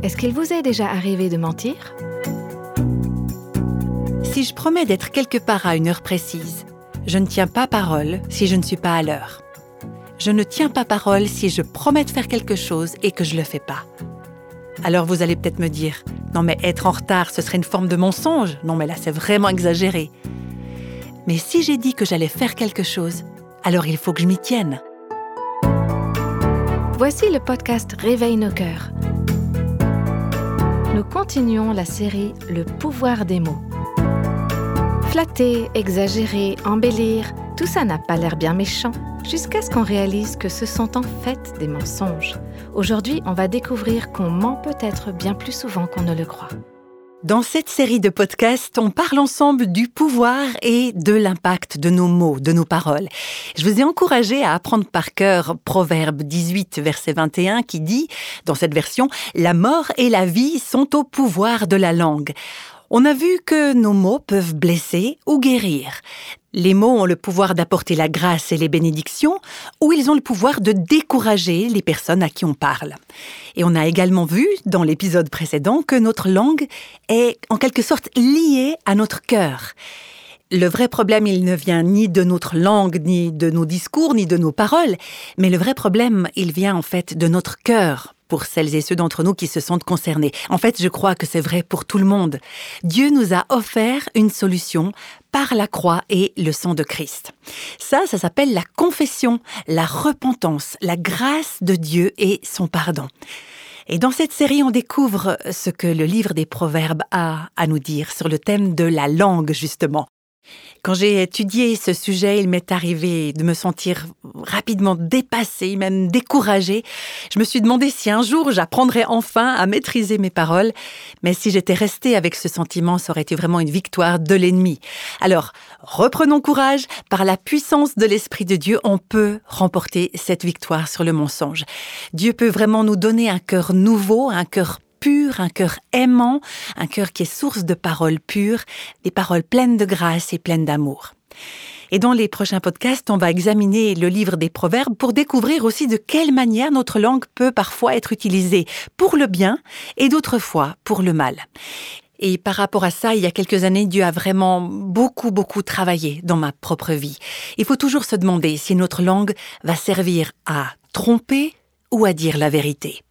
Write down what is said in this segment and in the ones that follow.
Est-ce qu'il vous est déjà arrivé de mentir? Si je promets d'être quelque part à une heure précise, je ne tiens pas parole si je ne suis pas à l'heure. Je ne tiens pas parole si je promets de faire quelque chose et que je ne le fais pas. Alors vous allez peut-être me dire, non mais être en retard, ce serait une forme de mensonge. Non mais là, c'est vraiment exagéré. Mais si j'ai dit que j'allais faire quelque chose, alors il faut que je m'y tienne. Voici le podcast Réveille nos cœurs. Nous continuons la série Le pouvoir des mots. Flatter, exagérer, embellir, tout ça n'a pas l'air bien méchant, jusqu'à ce qu'on réalise que ce sont en fait des mensonges. Aujourd'hui, on va découvrir qu'on ment peut-être bien plus souvent qu'on ne le croit. Dans cette série de podcasts, on parle ensemble du pouvoir et de l'impact de nos mots, de nos paroles. Je vous ai encouragé à apprendre par cœur Proverbe 18, verset 21, qui dit, dans cette version, La mort et la vie sont au pouvoir de la langue. On a vu que nos mots peuvent blesser ou guérir. Les mots ont le pouvoir d'apporter la grâce et les bénédictions, ou ils ont le pouvoir de décourager les personnes à qui on parle. Et on a également vu, dans l'épisode précédent, que notre langue est en quelque sorte liée à notre cœur. Le vrai problème, il ne vient ni de notre langue, ni de nos discours, ni de nos paroles, mais le vrai problème, il vient en fait de notre cœur, pour celles et ceux d'entre nous qui se sentent concernés. En fait, je crois que c'est vrai pour tout le monde. Dieu nous a offert une solution par la croix et le sang de Christ. Ça, ça s'appelle la confession, la repentance, la grâce de Dieu et son pardon. Et dans cette série, on découvre ce que le livre des Proverbes a à nous dire sur le thème de la langue, justement. Quand j'ai étudié ce sujet, il m'est arrivé de me sentir rapidement dépassée, même découragée. Je me suis demandé si un jour j'apprendrais enfin à maîtriser mes paroles, mais si j'étais restée avec ce sentiment, ça aurait été vraiment une victoire de l'ennemi. Alors, reprenons courage, par la puissance de l'Esprit de Dieu, on peut remporter cette victoire sur le mensonge. Dieu peut vraiment nous donner un cœur nouveau, un cœur pur, un cœur aimant, un cœur qui est source de paroles pures, des paroles pleines de grâce et pleines d'amour. Et dans les prochains podcasts, on va examiner le livre des Proverbes pour découvrir aussi de quelle manière notre langue peut parfois être utilisée pour le bien et d'autres fois pour le mal. Et par rapport à ça, il y a quelques années, Dieu a vraiment beaucoup, beaucoup travaillé dans ma propre vie. Il faut toujours se demander si notre langue va servir à tromper ou à dire la vérité.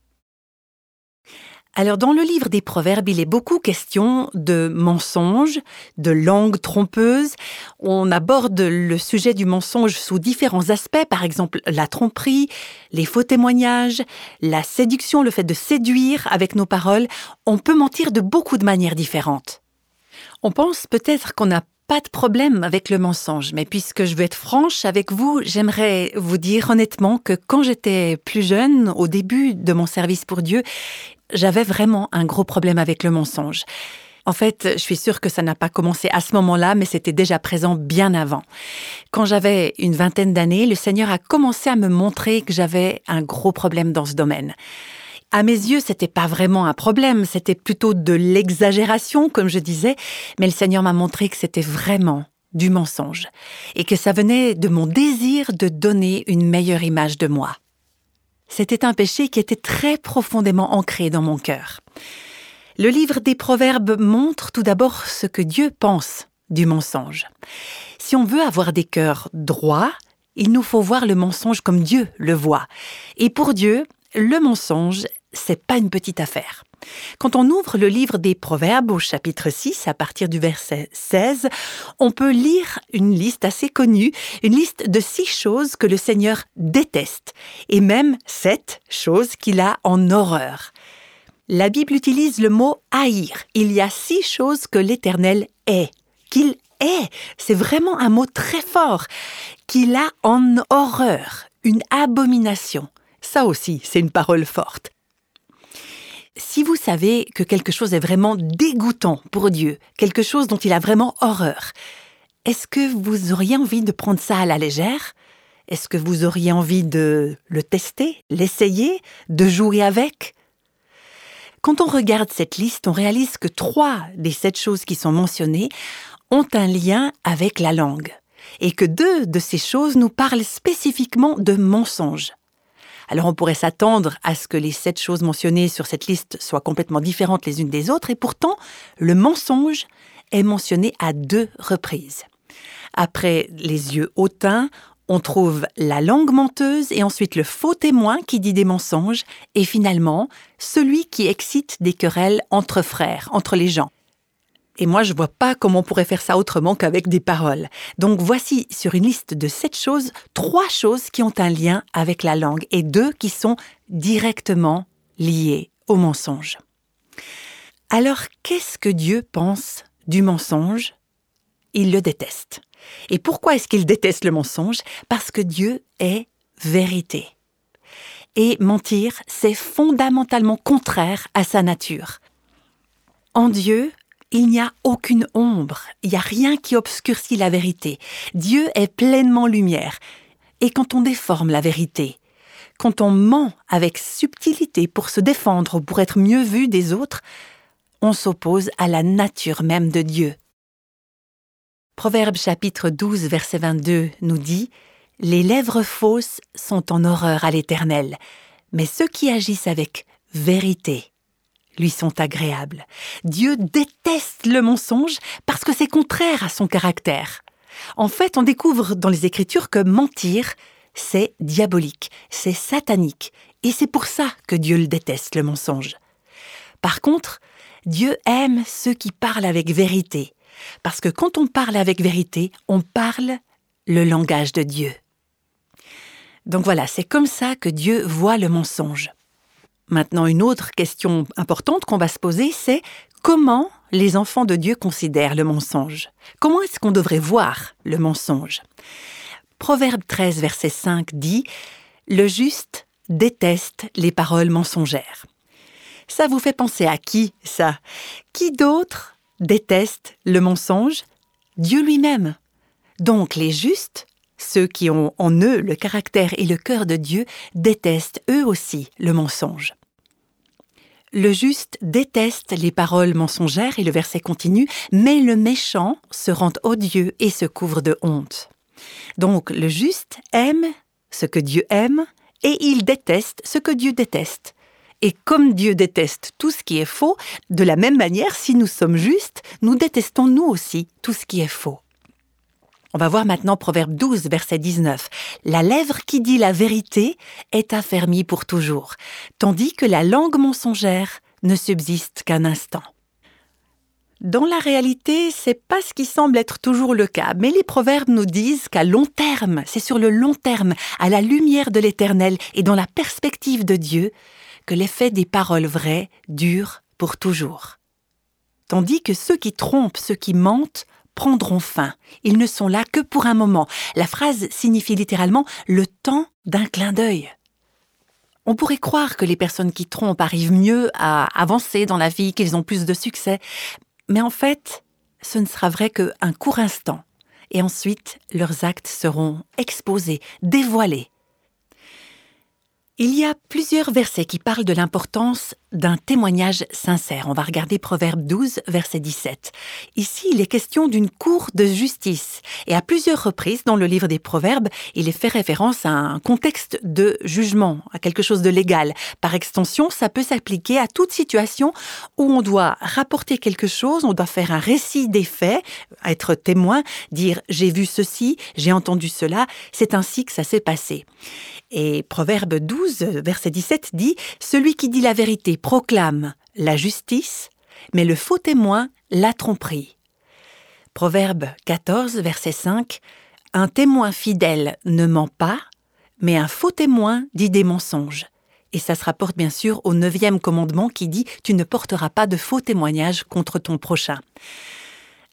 Alors dans le livre des Proverbes, il est beaucoup question de mensonges, de langue trompeuse. On aborde le sujet du mensonge sous différents aspects, par exemple la tromperie, les faux témoignages, la séduction, le fait de séduire avec nos paroles. On peut mentir de beaucoup de manières différentes. On pense peut-être qu'on n'a pas de problème avec le mensonge, mais puisque je veux être franche avec vous, j'aimerais vous dire honnêtement que quand j'étais plus jeune, au début de mon service pour Dieu, j'avais vraiment un gros problème avec le mensonge. En fait, je suis sûre que ça n'a pas commencé à ce moment-là, mais c'était déjà présent bien avant. Quand j'avais une vingtaine d'années, le Seigneur a commencé à me montrer que j'avais un gros problème dans ce domaine. À mes yeux, c'était pas vraiment un problème, c'était plutôt de l'exagération, comme je disais, mais le Seigneur m'a montré que c'était vraiment du mensonge et que ça venait de mon désir de donner une meilleure image de moi. C'était un péché qui était très profondément ancré dans mon cœur. Le livre des Proverbes montre tout d'abord ce que Dieu pense du mensonge. Si on veut avoir des cœurs droits, il nous faut voir le mensonge comme Dieu le voit. Et pour Dieu, le mensonge, c'est pas une petite affaire. Quand on ouvre le livre des Proverbes au chapitre 6, à partir du verset 16, on peut lire une liste assez connue, une liste de six choses que le Seigneur déteste, et même sept choses qu'il a en horreur. La Bible utilise le mot haïr. Il y a six choses que l'Éternel est, qu'il est. C'est vraiment un mot très fort, qu'il a en horreur, une abomination. Ça aussi, c'est une parole forte. Si vous savez que quelque chose est vraiment dégoûtant pour Dieu, quelque chose dont il a vraiment horreur, est-ce que vous auriez envie de prendre ça à la légère? Est-ce que vous auriez envie de le tester, l'essayer, de jouer avec? Quand on regarde cette liste, on réalise que trois des sept choses qui sont mentionnées ont un lien avec la langue, et que deux de ces choses nous parlent spécifiquement de mensonges. Alors on pourrait s'attendre à ce que les sept choses mentionnées sur cette liste soient complètement différentes les unes des autres, et pourtant le mensonge est mentionné à deux reprises. Après les yeux hautains, on trouve la langue menteuse et ensuite le faux témoin qui dit des mensonges et finalement celui qui excite des querelles entre frères, entre les gens. Et moi, je vois pas comment on pourrait faire ça autrement qu'avec des paroles. Donc voici sur une liste de sept choses, trois choses qui ont un lien avec la langue et deux qui sont directement liées au mensonge. Alors, qu'est-ce que Dieu pense du mensonge? Il le déteste. Et pourquoi est-ce qu'il déteste le mensonge? Parce que Dieu est vérité. Et mentir, c'est fondamentalement contraire à sa nature. En Dieu, il n'y a aucune ombre, il n'y a rien qui obscurcit la vérité. Dieu est pleinement lumière. Et quand on déforme la vérité, quand on ment avec subtilité pour se défendre ou pour être mieux vu des autres, on s'oppose à la nature même de Dieu. Proverbe chapitre 12 verset 22 nous dit Les lèvres fausses sont en horreur à l'Éternel, mais ceux qui agissent avec vérité lui sont agréables. Dieu déteste le mensonge parce que c'est contraire à son caractère. En fait, on découvre dans les Écritures que mentir, c'est diabolique, c'est satanique, et c'est pour ça que Dieu le déteste, le mensonge. Par contre, Dieu aime ceux qui parlent avec vérité, parce que quand on parle avec vérité, on parle le langage de Dieu. Donc voilà, c'est comme ça que Dieu voit le mensonge. Maintenant, une autre question importante qu'on va se poser, c'est comment les enfants de Dieu considèrent le mensonge? Comment est-ce qu'on devrait voir le mensonge? Proverbe 13, verset 5 dit Le juste déteste les paroles mensongères. Ça vous fait penser à qui, ça? Qui d'autre déteste le mensonge? Dieu lui-même. Donc les justes, ceux qui ont en eux le caractère et le cœur de Dieu, détestent eux aussi le mensonge. Le juste déteste les paroles mensongères et le verset continue, mais le méchant se rend odieux et se couvre de honte. Donc le juste aime ce que Dieu aime et il déteste ce que Dieu déteste. Et comme Dieu déteste tout ce qui est faux, de la même manière, si nous sommes justes, nous détestons nous aussi tout ce qui est faux. On va voir maintenant Proverbe 12, verset 19. La lèvre qui dit la vérité est affermie pour toujours, tandis que la langue mensongère ne subsiste qu'un instant. Dans la réalité, c'est pas ce qui semble être toujours le cas, mais les proverbes nous disent qu'à long terme, c'est sur le long terme, à la lumière de l'Éternel et dans la perspective de Dieu, que l'effet des paroles vraies dure pour toujours. Tandis que ceux qui trompent, ceux qui mentent, prendront fin. Ils ne sont là que pour un moment. La phrase signifie littéralement le temps d'un clin d'œil. On pourrait croire que les personnes qui trompent arrivent mieux à avancer dans la vie, qu'ils ont plus de succès, mais en fait, ce ne sera vrai qu'un court instant, et ensuite leurs actes seront exposés, dévoilés. Il y a plusieurs versets qui parlent de l'importance d'un témoignage sincère. On va regarder Proverbe 12, verset 17. Ici, il est question d'une cour de justice. Et à plusieurs reprises dans le livre des Proverbes, il est fait référence à un contexte de jugement, à quelque chose de légal. Par extension, ça peut s'appliquer à toute situation où on doit rapporter quelque chose, on doit faire un récit des faits, être témoin, dire j'ai vu ceci, j'ai entendu cela, c'est ainsi que ça s'est passé. Et Proverbe 12, verset 17 dit Celui qui dit la vérité proclame la justice, mais le faux témoin la tromperie. Proverbe 14, verset 5 Un témoin fidèle ne ment pas, mais un faux témoin dit des mensonges. Et ça se rapporte bien sûr au neuvième commandement qui dit Tu ne porteras pas de faux témoignages contre ton prochain.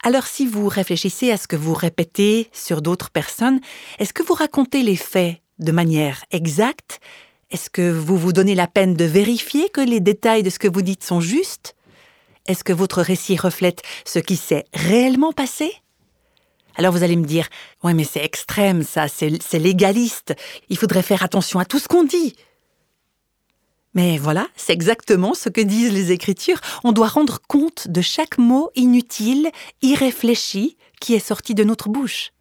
Alors si vous réfléchissez à ce que vous répétez sur d'autres personnes, est-ce que vous racontez les faits de manière exacte est-ce que vous vous donnez la peine de vérifier que les détails de ce que vous dites sont justes? Est-ce que votre récit reflète ce qui s'est réellement passé? Alors vous allez me dire, ouais mais c'est extrême ça, c'est légaliste, il faudrait faire attention à tout ce qu'on dit. Mais voilà, c'est exactement ce que disent les Écritures, on doit rendre compte de chaque mot inutile, irréfléchi, qui est sorti de notre bouche.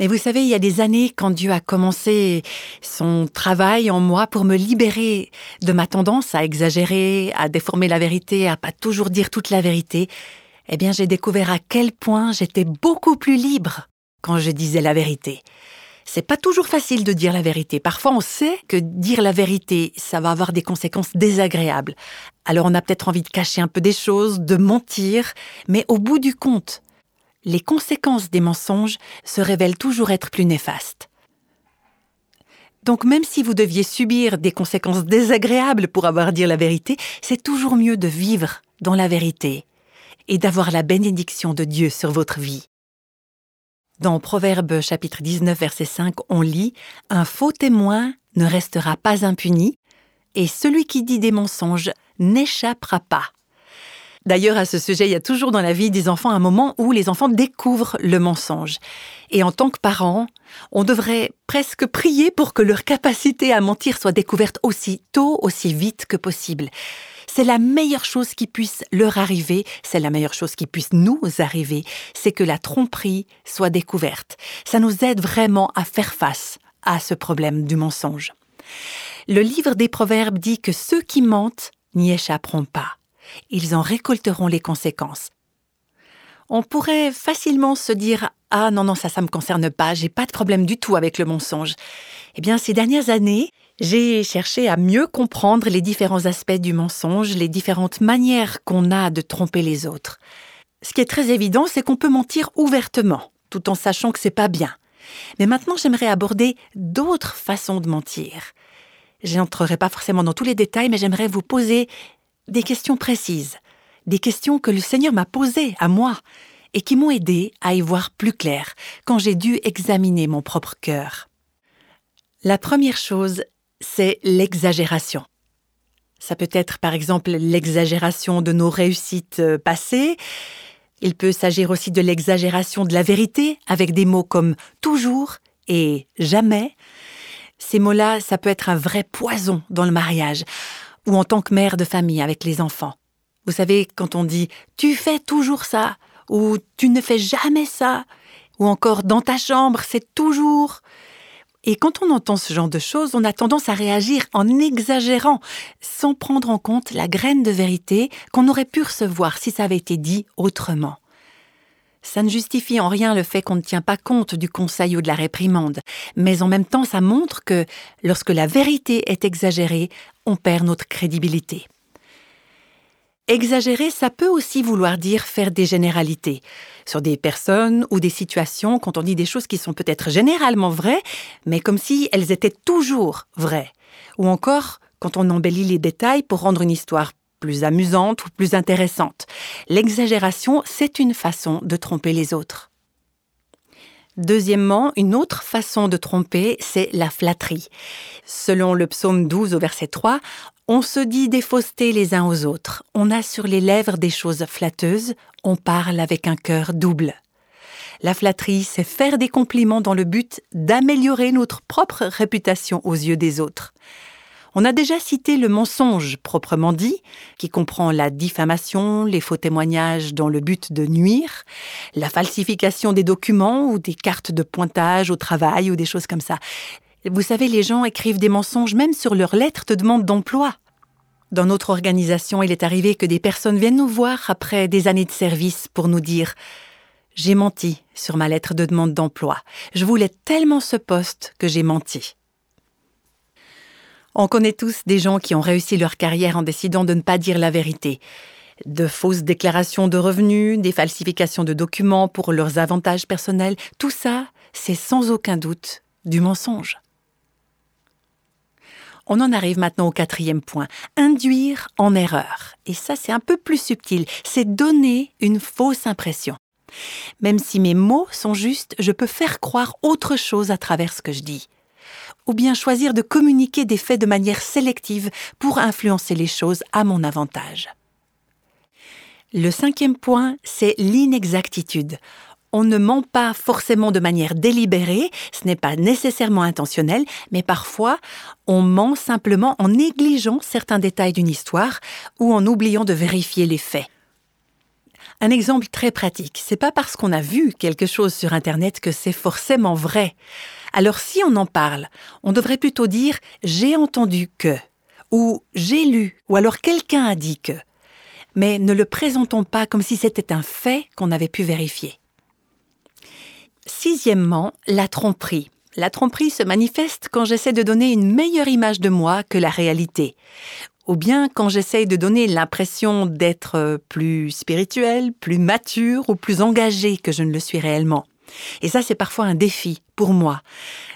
Mais vous savez, il y a des années, quand Dieu a commencé son travail en moi pour me libérer de ma tendance à exagérer, à déformer la vérité, à pas toujours dire toute la vérité, eh bien, j'ai découvert à quel point j'étais beaucoup plus libre quand je disais la vérité. C'est pas toujours facile de dire la vérité. Parfois, on sait que dire la vérité, ça va avoir des conséquences désagréables. Alors, on a peut-être envie de cacher un peu des choses, de mentir, mais au bout du compte, les conséquences des mensonges se révèlent toujours être plus néfastes. Donc même si vous deviez subir des conséquences désagréables pour avoir dit la vérité, c'est toujours mieux de vivre dans la vérité et d'avoir la bénédiction de Dieu sur votre vie. Dans Proverbe chapitre 19 verset 5, on lit Un faux témoin ne restera pas impuni, et celui qui dit des mensonges n'échappera pas. D'ailleurs, à ce sujet, il y a toujours dans la vie des enfants un moment où les enfants découvrent le mensonge. Et en tant que parents, on devrait presque prier pour que leur capacité à mentir soit découverte aussi tôt, aussi vite que possible. C'est la meilleure chose qui puisse leur arriver, c'est la meilleure chose qui puisse nous arriver, c'est que la tromperie soit découverte. Ça nous aide vraiment à faire face à ce problème du mensonge. Le livre des Proverbes dit que ceux qui mentent n'y échapperont pas ils en récolteront les conséquences. On pourrait facilement se dire Ah non, non, ça, ça me concerne pas, j'ai pas de problème du tout avec le mensonge. Eh bien, ces dernières années, j'ai cherché à mieux comprendre les différents aspects du mensonge, les différentes manières qu'on a de tromper les autres. Ce qui est très évident, c'est qu'on peut mentir ouvertement, tout en sachant que c'est pas bien. Mais maintenant, j'aimerais aborder d'autres façons de mentir. Je n'entrerai pas forcément dans tous les détails, mais j'aimerais vous poser des questions précises, des questions que le Seigneur m'a posées à moi et qui m'ont aidé à y voir plus clair quand j'ai dû examiner mon propre cœur. La première chose, c'est l'exagération. Ça peut être par exemple l'exagération de nos réussites euh, passées. Il peut s'agir aussi de l'exagération de la vérité avec des mots comme toujours et jamais. Ces mots-là, ça peut être un vrai poison dans le mariage ou en tant que mère de famille avec les enfants. Vous savez, quand on dit tu fais toujours ça, ou tu ne fais jamais ça, ou encore dans ta chambre, c'est toujours. Et quand on entend ce genre de choses, on a tendance à réagir en exagérant, sans prendre en compte la graine de vérité qu'on aurait pu recevoir si ça avait été dit autrement. Ça ne justifie en rien le fait qu'on ne tient pas compte du conseil ou de la réprimande, mais en même temps ça montre que lorsque la vérité est exagérée, on perd notre crédibilité. Exagérer, ça peut aussi vouloir dire faire des généralités sur des personnes ou des situations quand on dit des choses qui sont peut-être généralement vraies, mais comme si elles étaient toujours vraies. Ou encore quand on embellit les détails pour rendre une histoire plus amusante ou plus intéressante. L'exagération, c'est une façon de tromper les autres. Deuxièmement, une autre façon de tromper, c'est la flatterie. Selon le psaume 12 au verset 3, on se dit des les uns aux autres, on a sur les lèvres des choses flatteuses, on parle avec un cœur double. La flatterie, c'est faire des compliments dans le but d'améliorer notre propre réputation aux yeux des autres. On a déjà cité le mensonge proprement dit, qui comprend la diffamation, les faux témoignages dans le but de nuire, la falsification des documents ou des cartes de pointage au travail ou des choses comme ça. Vous savez, les gens écrivent des mensonges même sur leurs lettres de demande d'emploi. Dans notre organisation, il est arrivé que des personnes viennent nous voir après des années de service pour nous dire J'ai menti sur ma lettre de demande d'emploi. Je voulais tellement ce poste que j'ai menti. On connaît tous des gens qui ont réussi leur carrière en décidant de ne pas dire la vérité. De fausses déclarations de revenus, des falsifications de documents pour leurs avantages personnels, tout ça, c'est sans aucun doute du mensonge. On en arrive maintenant au quatrième point, induire en erreur. Et ça, c'est un peu plus subtil, c'est donner une fausse impression. Même si mes mots sont justes, je peux faire croire autre chose à travers ce que je dis ou bien choisir de communiquer des faits de manière sélective pour influencer les choses à mon avantage. Le cinquième point, c'est l'inexactitude. On ne ment pas forcément de manière délibérée, ce n'est pas nécessairement intentionnel, mais parfois on ment simplement en négligeant certains détails d'une histoire ou en oubliant de vérifier les faits. Un exemple très pratique, c'est pas parce qu'on a vu quelque chose sur internet que c'est forcément vrai. Alors si on en parle, on devrait plutôt dire j'ai entendu que ou j'ai lu ou alors quelqu'un a dit que. Mais ne le présentons pas comme si c'était un fait qu'on avait pu vérifier. Sixièmement, la tromperie. La tromperie se manifeste quand j'essaie de donner une meilleure image de moi que la réalité, ou bien quand j'essaie de donner l'impression d'être plus spirituel, plus mature ou plus engagé que je ne le suis réellement. Et ça, c'est parfois un défi pour moi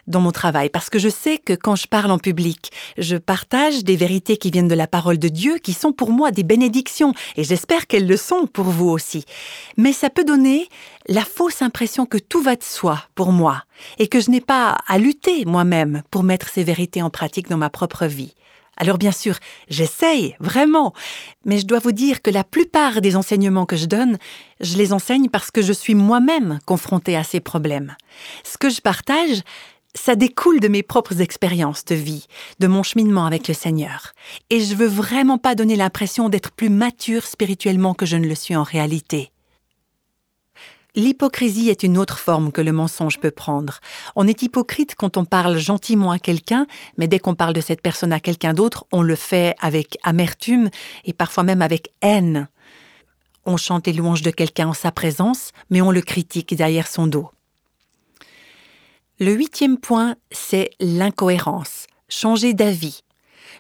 dans mon travail, parce que je sais que quand je parle en public, je partage des vérités qui viennent de la parole de Dieu, qui sont pour moi des bénédictions, et j'espère qu'elles le sont pour vous aussi. Mais ça peut donner la fausse impression que tout va de soi pour moi, et que je n'ai pas à lutter moi-même pour mettre ces vérités en pratique dans ma propre vie. Alors bien sûr, j'essaye, vraiment, mais je dois vous dire que la plupart des enseignements que je donne, je les enseigne parce que je suis moi-même confrontée à ces problèmes. Ce que je partage, ça découle de mes propres expériences de vie, de mon cheminement avec le Seigneur. Et je veux vraiment pas donner l'impression d'être plus mature spirituellement que je ne le suis en réalité. L'hypocrisie est une autre forme que le mensonge peut prendre. On est hypocrite quand on parle gentiment à quelqu'un, mais dès qu'on parle de cette personne à quelqu'un d'autre, on le fait avec amertume et parfois même avec haine. On chante les louanges de quelqu'un en sa présence, mais on le critique derrière son dos. Le huitième point, c'est l'incohérence, changer d'avis.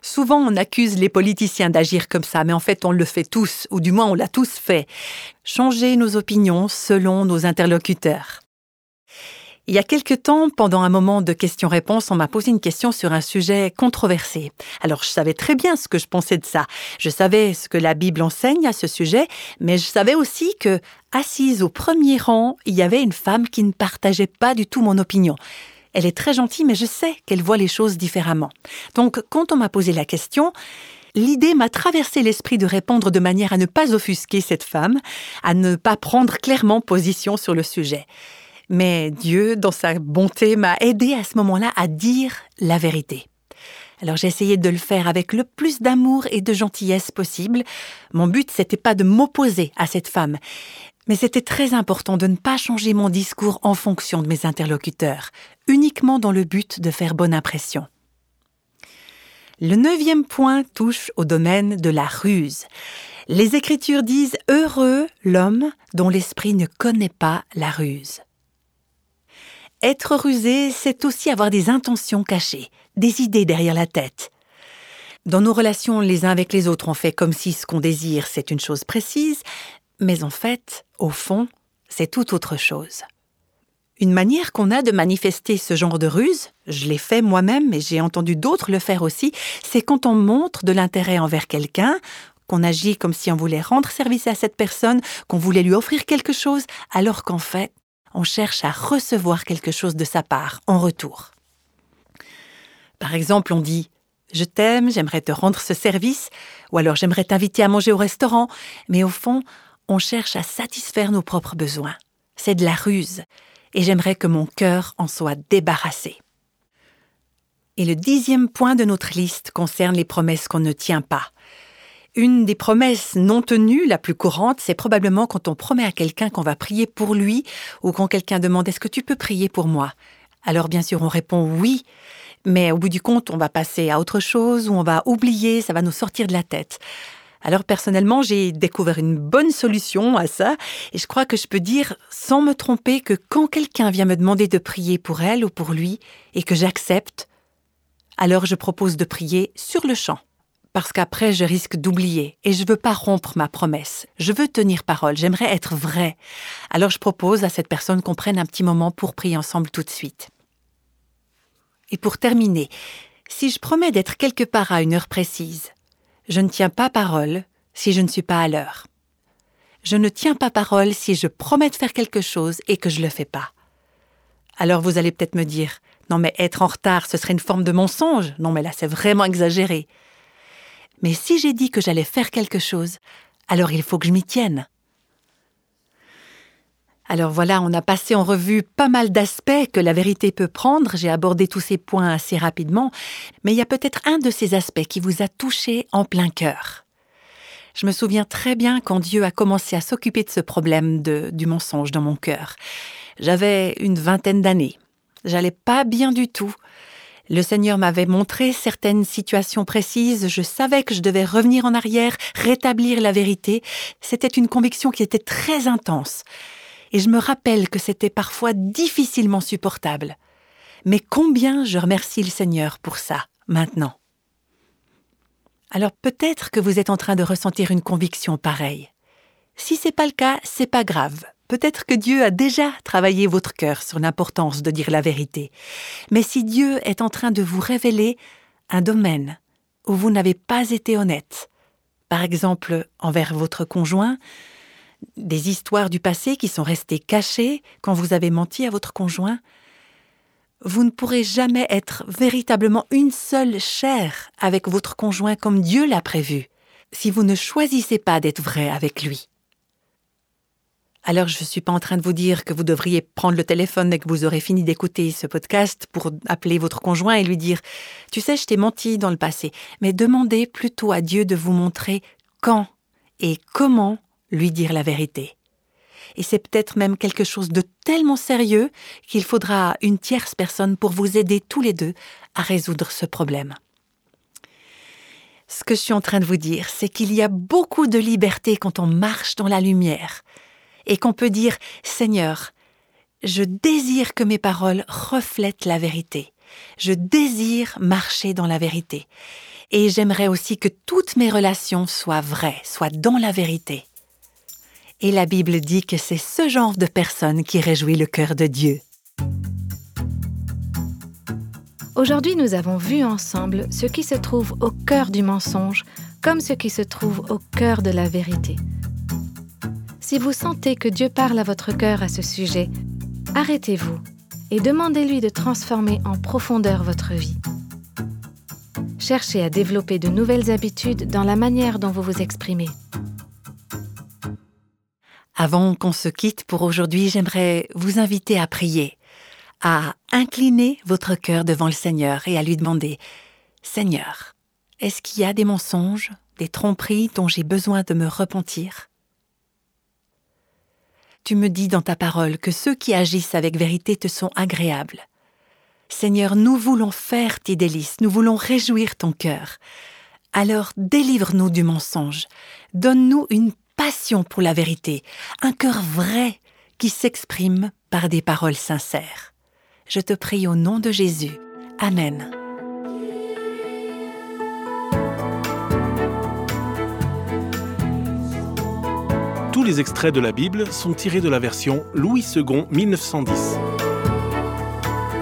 Souvent, on accuse les politiciens d'agir comme ça, mais en fait, on le fait tous, ou du moins, on l'a tous fait. Changer nos opinions selon nos interlocuteurs. Il y a quelque temps, pendant un moment de questions-réponses, on m'a posé une question sur un sujet controversé. Alors, je savais très bien ce que je pensais de ça. Je savais ce que la Bible enseigne à ce sujet, mais je savais aussi que, assise au premier rang, il y avait une femme qui ne partageait pas du tout mon opinion. Elle est très gentille, mais je sais qu'elle voit les choses différemment. Donc, quand on m'a posé la question, l'idée m'a traversé l'esprit de répondre de manière à ne pas offusquer cette femme, à ne pas prendre clairement position sur le sujet. Mais Dieu, dans sa bonté, m'a aidé à ce moment-là à dire la vérité. Alors j'ai essayé de le faire avec le plus d'amour et de gentillesse possible. Mon but, c'était pas de m'opposer à cette femme, mais c'était très important de ne pas changer mon discours en fonction de mes interlocuteurs, uniquement dans le but de faire bonne impression. Le neuvième point touche au domaine de la ruse. Les Écritures disent Heureux l'homme dont l'esprit ne connaît pas la ruse. Être rusé, c'est aussi avoir des intentions cachées, des idées derrière la tête. Dans nos relations les uns avec les autres, on fait comme si ce qu'on désire, c'est une chose précise, mais en fait, au fond, c'est tout autre chose. Une manière qu'on a de manifester ce genre de ruse, je l'ai fait moi-même et j'ai entendu d'autres le faire aussi, c'est quand on montre de l'intérêt envers quelqu'un, qu'on agit comme si on voulait rendre service à cette personne, qu'on voulait lui offrir quelque chose, alors qu'en fait, on cherche à recevoir quelque chose de sa part en retour. Par exemple, on dit Je t'aime, j'aimerais te rendre ce service, ou alors j'aimerais t'inviter à manger au restaurant, mais au fond, on cherche à satisfaire nos propres besoins. C'est de la ruse, et j'aimerais que mon cœur en soit débarrassé. Et le dixième point de notre liste concerne les promesses qu'on ne tient pas. Une des promesses non tenues la plus courante, c'est probablement quand on promet à quelqu'un qu'on va prier pour lui ou quand quelqu'un demande Est-ce que tu peux prier pour moi? Alors bien sûr on répond oui, mais au bout du compte on va passer à autre chose ou on va oublier, ça va nous sortir de la tête. Alors personnellement, j'ai découvert une bonne solution à ça et je crois que je peux dire sans me tromper que quand quelqu'un vient me demander de prier pour elle ou pour lui et que j'accepte, alors je propose de prier sur le champ. Parce qu'après, je risque d'oublier et je veux pas rompre ma promesse. Je veux tenir parole, j'aimerais être vrai. Alors je propose à cette personne qu'on prenne un petit moment pour prier ensemble tout de suite. Et pour terminer, si je promets d'être quelque part à une heure précise, je ne tiens pas parole si je ne suis pas à l'heure. Je ne tiens pas parole si je promets de faire quelque chose et que je ne le fais pas. Alors vous allez peut-être me dire, non mais être en retard, ce serait une forme de mensonge. Non mais là, c'est vraiment exagéré. Mais si j'ai dit que j'allais faire quelque chose, alors il faut que je m'y tienne. Alors voilà, on a passé en revue pas mal d'aspects que la vérité peut prendre, j'ai abordé tous ces points assez rapidement, mais il y a peut-être un de ces aspects qui vous a touché en plein cœur. Je me souviens très bien quand Dieu a commencé à s'occuper de ce problème du mensonge dans mon cœur. J'avais une vingtaine d'années. J'allais pas bien du tout. Le Seigneur m'avait montré certaines situations précises, je savais que je devais revenir en arrière, rétablir la vérité. C'était une conviction qui était très intense. Et je me rappelle que c'était parfois difficilement supportable. Mais combien je remercie le Seigneur pour ça, maintenant. Alors peut-être que vous êtes en train de ressentir une conviction pareille. Si c'est pas le cas, c'est pas grave. Peut-être que Dieu a déjà travaillé votre cœur sur l'importance de dire la vérité. Mais si Dieu est en train de vous révéler un domaine où vous n'avez pas été honnête, par exemple envers votre conjoint, des histoires du passé qui sont restées cachées quand vous avez menti à votre conjoint, vous ne pourrez jamais être véritablement une seule chair avec votre conjoint comme Dieu l'a prévu, si vous ne choisissez pas d'être vrai avec lui. Alors, je ne suis pas en train de vous dire que vous devriez prendre le téléphone et que vous aurez fini d'écouter ce podcast pour appeler votre conjoint et lui dire Tu sais, je t'ai menti dans le passé. Mais demandez plutôt à Dieu de vous montrer quand et comment lui dire la vérité. Et c'est peut-être même quelque chose de tellement sérieux qu'il faudra une tierce personne pour vous aider tous les deux à résoudre ce problème. Ce que je suis en train de vous dire, c'est qu'il y a beaucoup de liberté quand on marche dans la lumière et qu'on peut dire Seigneur, je désire que mes paroles reflètent la vérité. Je désire marcher dans la vérité. Et j'aimerais aussi que toutes mes relations soient vraies, soient dans la vérité. Et la Bible dit que c'est ce genre de personne qui réjouit le cœur de Dieu. Aujourd'hui, nous avons vu ensemble ce qui se trouve au cœur du mensonge comme ce qui se trouve au cœur de la vérité. Si vous sentez que Dieu parle à votre cœur à ce sujet, arrêtez-vous et demandez-lui de transformer en profondeur votre vie. Cherchez à développer de nouvelles habitudes dans la manière dont vous vous exprimez. Avant qu'on se quitte pour aujourd'hui, j'aimerais vous inviter à prier, à incliner votre cœur devant le Seigneur et à lui demander Seigneur, est-ce qu'il y a des mensonges, des tromperies dont j'ai besoin de me repentir? Tu me dis dans ta parole que ceux qui agissent avec vérité te sont agréables. Seigneur, nous voulons faire tes délices, nous voulons réjouir ton cœur. Alors délivre-nous du mensonge, donne-nous une passion pour la vérité, un cœur vrai qui s'exprime par des paroles sincères. Je te prie au nom de Jésus. Amen. Tous les extraits de la Bible sont tirés de la version Louis II 1910.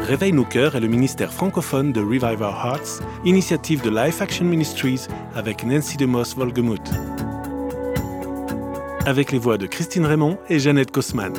Réveille nos cœurs est le ministère francophone de Revive Our Hearts, initiative de Life Action Ministries avec Nancy DeMoss Volgemuth. Avec les voix de Christine Raymond et Jeannette Kosman.